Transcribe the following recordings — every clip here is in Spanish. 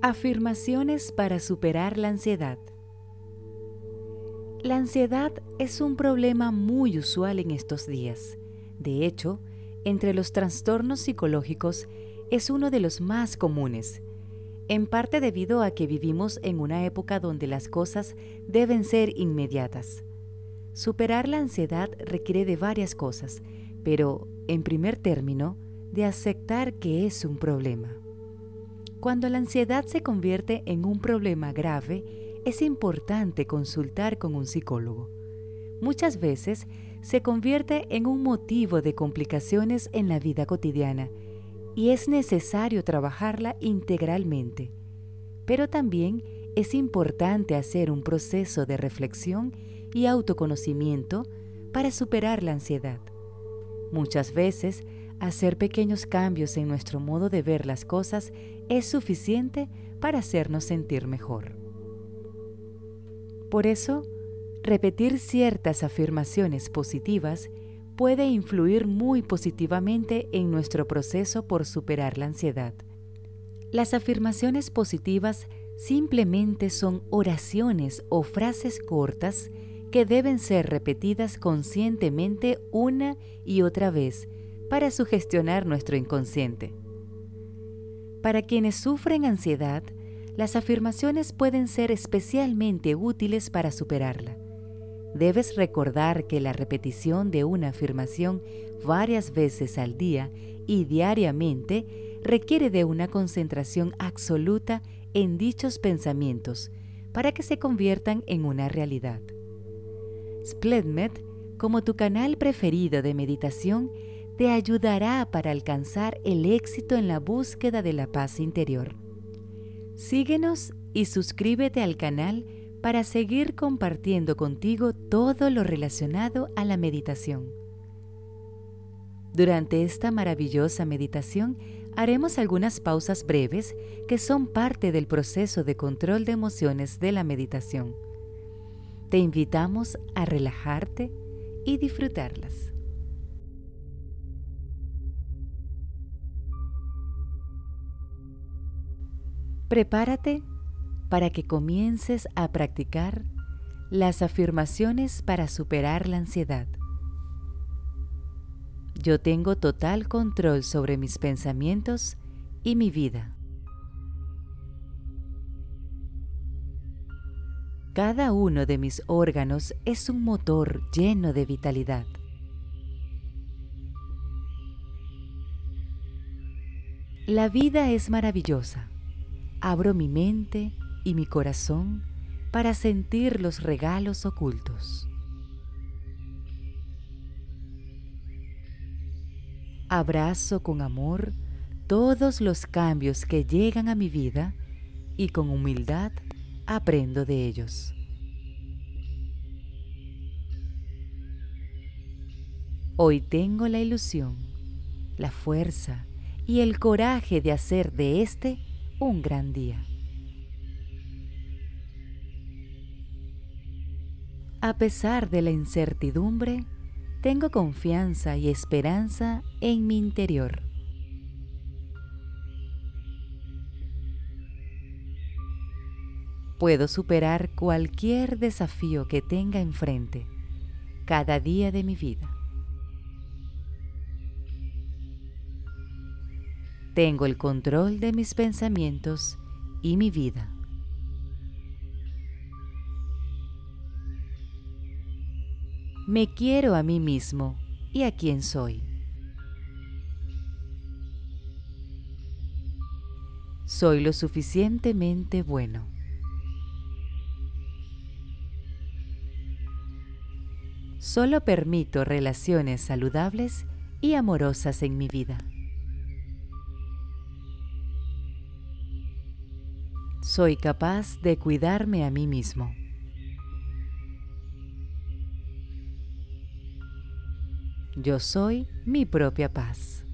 Afirmaciones para superar la ansiedad. La ansiedad es un problema muy usual en estos días. De hecho, entre los trastornos psicológicos es uno de los más comunes, en parte debido a que vivimos en una época donde las cosas deben ser inmediatas. Superar la ansiedad requiere de varias cosas, pero, en primer término, de aceptar que es un problema. Cuando la ansiedad se convierte en un problema grave, es importante consultar con un psicólogo. Muchas veces se convierte en un motivo de complicaciones en la vida cotidiana y es necesario trabajarla integralmente. Pero también es importante hacer un proceso de reflexión y autoconocimiento para superar la ansiedad. Muchas veces, hacer pequeños cambios en nuestro modo de ver las cosas es suficiente para hacernos sentir mejor. Por eso, repetir ciertas afirmaciones positivas puede influir muy positivamente en nuestro proceso por superar la ansiedad. Las afirmaciones positivas simplemente son oraciones o frases cortas que deben ser repetidas conscientemente una y otra vez para sugestionar nuestro inconsciente. Para quienes sufren ansiedad, las afirmaciones pueden ser especialmente útiles para superarla. Debes recordar que la repetición de una afirmación varias veces al día y diariamente requiere de una concentración absoluta en dichos pensamientos para que se conviertan en una realidad. Splendmed, como tu canal preferido de meditación, te ayudará para alcanzar el éxito en la búsqueda de la paz interior. Síguenos y suscríbete al canal para seguir compartiendo contigo todo lo relacionado a la meditación. Durante esta maravillosa meditación haremos algunas pausas breves que son parte del proceso de control de emociones de la meditación. Te invitamos a relajarte y disfrutarlas. Prepárate para que comiences a practicar las afirmaciones para superar la ansiedad. Yo tengo total control sobre mis pensamientos y mi vida. Cada uno de mis órganos es un motor lleno de vitalidad. La vida es maravillosa abro mi mente y mi corazón para sentir los regalos ocultos. Abrazo con amor todos los cambios que llegan a mi vida y con humildad aprendo de ellos. Hoy tengo la ilusión, la fuerza y el coraje de hacer de este un gran día. A pesar de la incertidumbre, tengo confianza y esperanza en mi interior. Puedo superar cualquier desafío que tenga enfrente cada día de mi vida. Tengo el control de mis pensamientos y mi vida. Me quiero a mí mismo y a quien soy. Soy lo suficientemente bueno. Solo permito relaciones saludables y amorosas en mi vida. Soy capaz de cuidarme a mí mismo. Yo soy mi propia paz.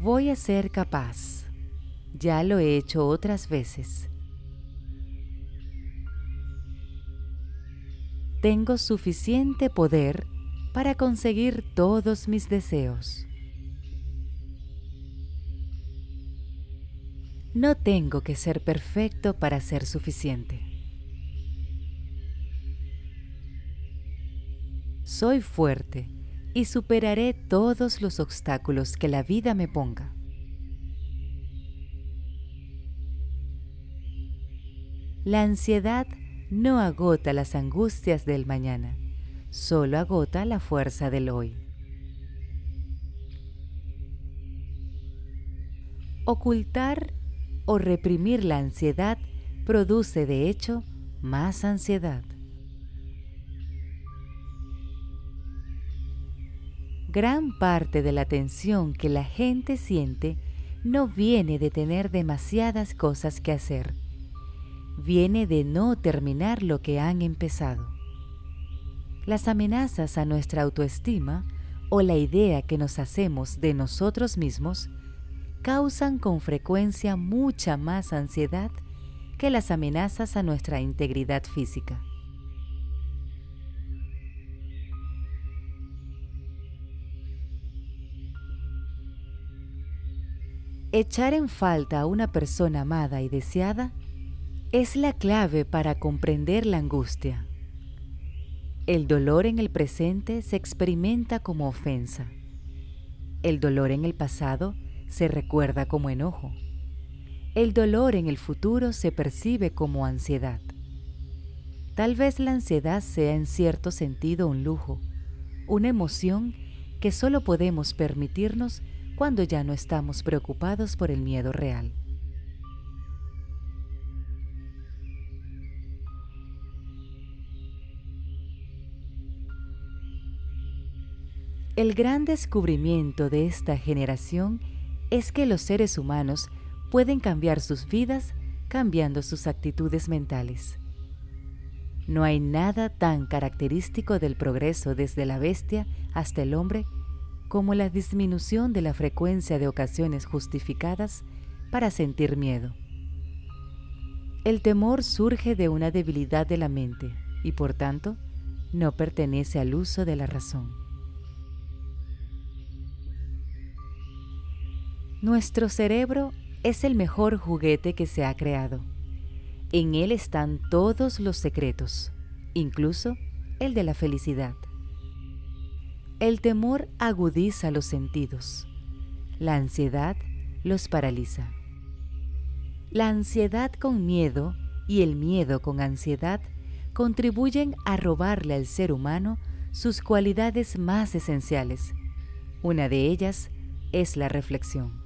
Voy a ser capaz. Ya lo he hecho otras veces. Tengo suficiente poder para conseguir todos mis deseos. No tengo que ser perfecto para ser suficiente. Soy fuerte y superaré todos los obstáculos que la vida me ponga. La ansiedad no agota las angustias del mañana, solo agota la fuerza del hoy. Ocultar o reprimir la ansiedad produce de hecho más ansiedad. Gran parte de la tensión que la gente siente no viene de tener demasiadas cosas que hacer, viene de no terminar lo que han empezado. Las amenazas a nuestra autoestima o la idea que nos hacemos de nosotros mismos causan con frecuencia mucha más ansiedad que las amenazas a nuestra integridad física. Echar en falta a una persona amada y deseada es la clave para comprender la angustia. El dolor en el presente se experimenta como ofensa. El dolor en el pasado se recuerda como enojo. El dolor en el futuro se percibe como ansiedad. Tal vez la ansiedad sea en cierto sentido un lujo, una emoción que solo podemos permitirnos cuando ya no estamos preocupados por el miedo real. El gran descubrimiento de esta generación es que los seres humanos pueden cambiar sus vidas cambiando sus actitudes mentales. No hay nada tan característico del progreso desde la bestia hasta el hombre como la disminución de la frecuencia de ocasiones justificadas para sentir miedo. El temor surge de una debilidad de la mente y por tanto no pertenece al uso de la razón. Nuestro cerebro es el mejor juguete que se ha creado. En él están todos los secretos, incluso el de la felicidad. El temor agudiza los sentidos. La ansiedad los paraliza. La ansiedad con miedo y el miedo con ansiedad contribuyen a robarle al ser humano sus cualidades más esenciales. Una de ellas es la reflexión.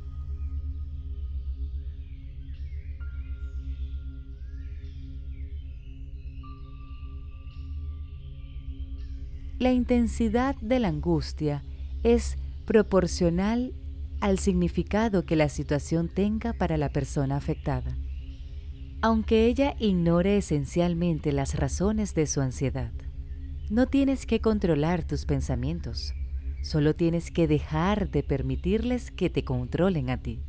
La intensidad de la angustia es proporcional al significado que la situación tenga para la persona afectada, aunque ella ignore esencialmente las razones de su ansiedad. No tienes que controlar tus pensamientos, solo tienes que dejar de permitirles que te controlen a ti.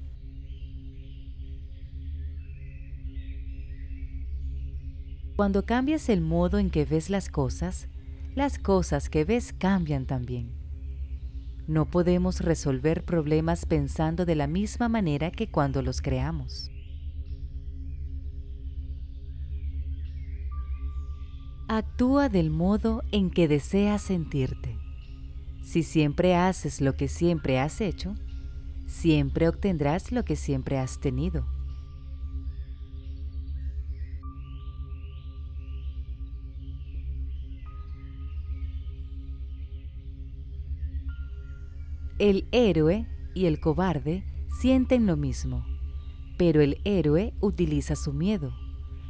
Cuando cambias el modo en que ves las cosas, las cosas que ves cambian también. No podemos resolver problemas pensando de la misma manera que cuando los creamos. Actúa del modo en que deseas sentirte. Si siempre haces lo que siempre has hecho, siempre obtendrás lo que siempre has tenido. El héroe y el cobarde sienten lo mismo, pero el héroe utiliza su miedo,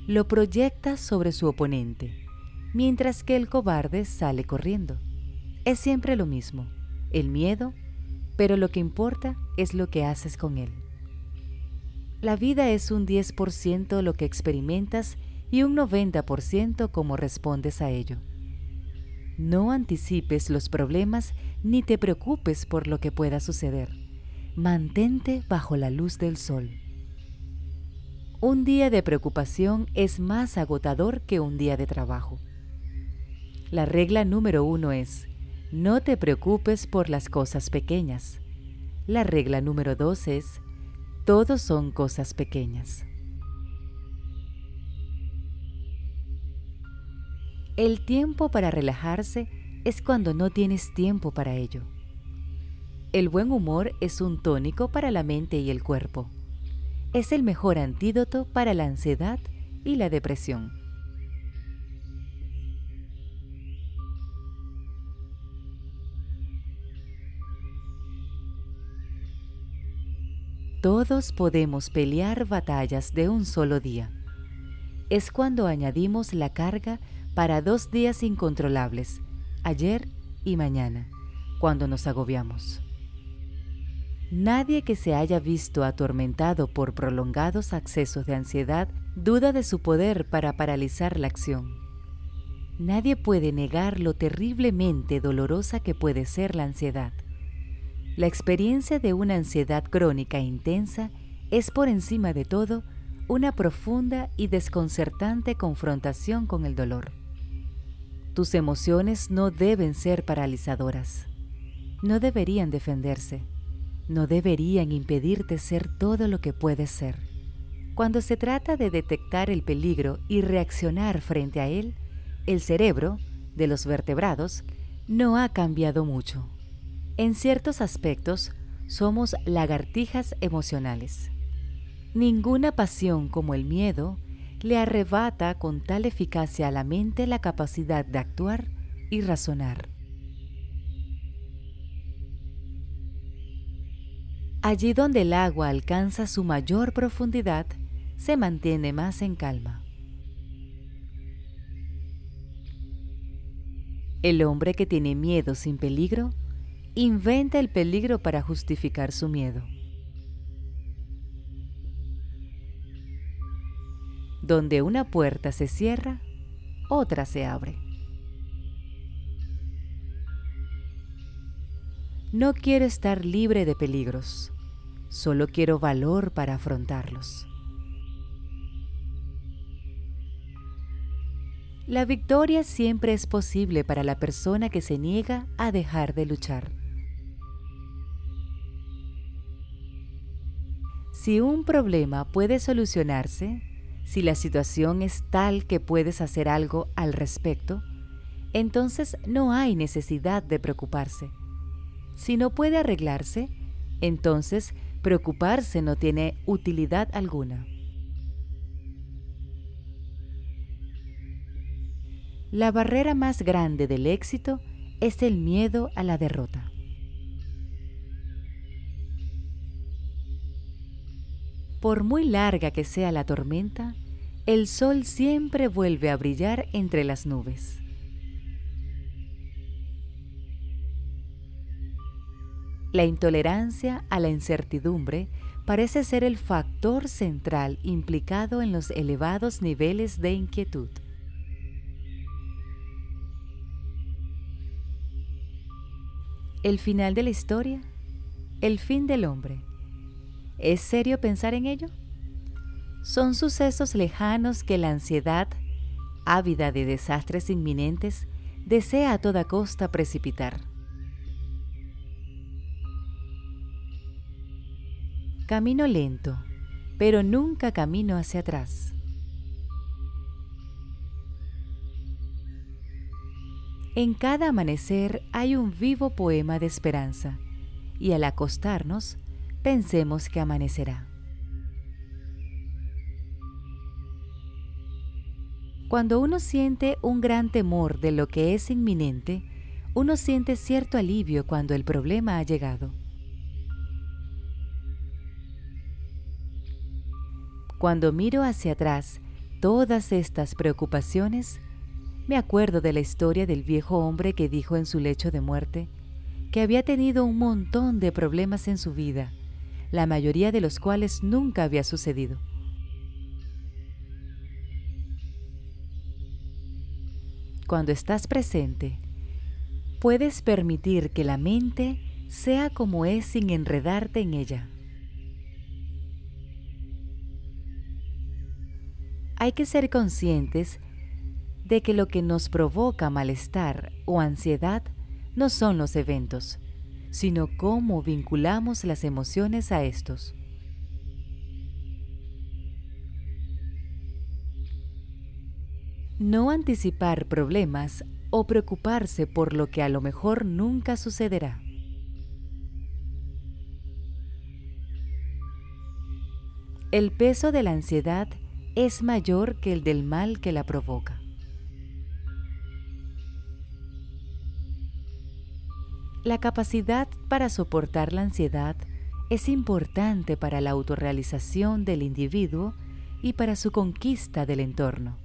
lo proyecta sobre su oponente, mientras que el cobarde sale corriendo. Es siempre lo mismo, el miedo, pero lo que importa es lo que haces con él. La vida es un 10% lo que experimentas y un 90% cómo respondes a ello. No anticipes los problemas ni te preocupes por lo que pueda suceder. Mantente bajo la luz del sol. Un día de preocupación es más agotador que un día de trabajo. La regla número uno es, no te preocupes por las cosas pequeñas. La regla número dos es, Todos son cosas pequeñas. El tiempo para relajarse es cuando no tienes tiempo para ello. El buen humor es un tónico para la mente y el cuerpo. Es el mejor antídoto para la ansiedad y la depresión. Todos podemos pelear batallas de un solo día. Es cuando añadimos la carga para dos días incontrolables, ayer y mañana, cuando nos agobiamos. Nadie que se haya visto atormentado por prolongados accesos de ansiedad duda de su poder para paralizar la acción. Nadie puede negar lo terriblemente dolorosa que puede ser la ansiedad. La experiencia de una ansiedad crónica intensa es por encima de todo una profunda y desconcertante confrontación con el dolor. Tus emociones no deben ser paralizadoras, no deberían defenderse no deberían impedirte ser todo lo que puedes ser. Cuando se trata de detectar el peligro y reaccionar frente a él, el cerebro de los vertebrados no ha cambiado mucho. En ciertos aspectos, somos lagartijas emocionales. Ninguna pasión como el miedo le arrebata con tal eficacia a la mente la capacidad de actuar y razonar. Allí donde el agua alcanza su mayor profundidad, se mantiene más en calma. El hombre que tiene miedo sin peligro, inventa el peligro para justificar su miedo. Donde una puerta se cierra, otra se abre. No quiero estar libre de peligros. Solo quiero valor para afrontarlos. La victoria siempre es posible para la persona que se niega a dejar de luchar. Si un problema puede solucionarse, si la situación es tal que puedes hacer algo al respecto, entonces no hay necesidad de preocuparse. Si no puede arreglarse, entonces preocuparse no tiene utilidad alguna. La barrera más grande del éxito es el miedo a la derrota. Por muy larga que sea la tormenta, el sol siempre vuelve a brillar entre las nubes. La intolerancia a la incertidumbre parece ser el factor central implicado en los elevados niveles de inquietud. ¿El final de la historia? ¿El fin del hombre? ¿Es serio pensar en ello? Son sucesos lejanos que la ansiedad, ávida de desastres inminentes, desea a toda costa precipitar. Camino lento, pero nunca camino hacia atrás. En cada amanecer hay un vivo poema de esperanza y al acostarnos pensemos que amanecerá. Cuando uno siente un gran temor de lo que es inminente, uno siente cierto alivio cuando el problema ha llegado. Cuando miro hacia atrás todas estas preocupaciones, me acuerdo de la historia del viejo hombre que dijo en su lecho de muerte que había tenido un montón de problemas en su vida, la mayoría de los cuales nunca había sucedido. Cuando estás presente, puedes permitir que la mente sea como es sin enredarte en ella. hay que ser conscientes de que lo que nos provoca malestar o ansiedad no son los eventos, sino cómo vinculamos las emociones a estos. No anticipar problemas o preocuparse por lo que a lo mejor nunca sucederá. El peso de la ansiedad es mayor que el del mal que la provoca. La capacidad para soportar la ansiedad es importante para la autorrealización del individuo y para su conquista del entorno.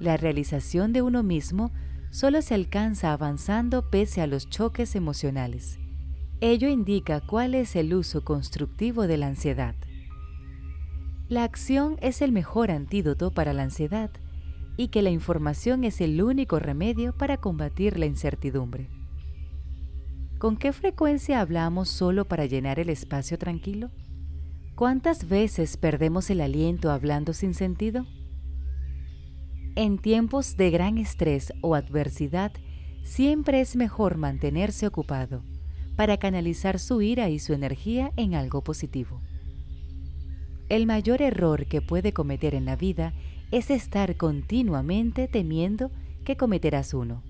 La realización de uno mismo solo se alcanza avanzando pese a los choques emocionales. Ello indica cuál es el uso constructivo de la ansiedad. La acción es el mejor antídoto para la ansiedad y que la información es el único remedio para combatir la incertidumbre. ¿Con qué frecuencia hablamos solo para llenar el espacio tranquilo? ¿Cuántas veces perdemos el aliento hablando sin sentido? En tiempos de gran estrés o adversidad, siempre es mejor mantenerse ocupado para canalizar su ira y su energía en algo positivo. El mayor error que puede cometer en la vida es estar continuamente temiendo que cometerás uno.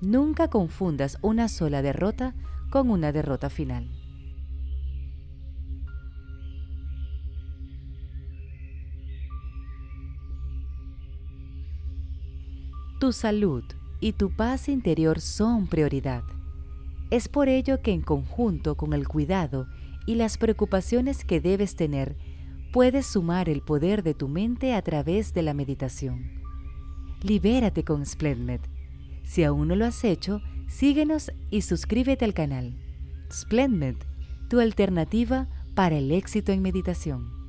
Nunca confundas una sola derrota con una derrota final. Tu salud y tu paz interior son prioridad. Es por ello que en conjunto con el cuidado y las preocupaciones que debes tener, puedes sumar el poder de tu mente a través de la meditación. Libérate con SplendMed si aún no lo has hecho, síguenos y suscríbete al canal. Splendid, tu alternativa para el éxito en meditación.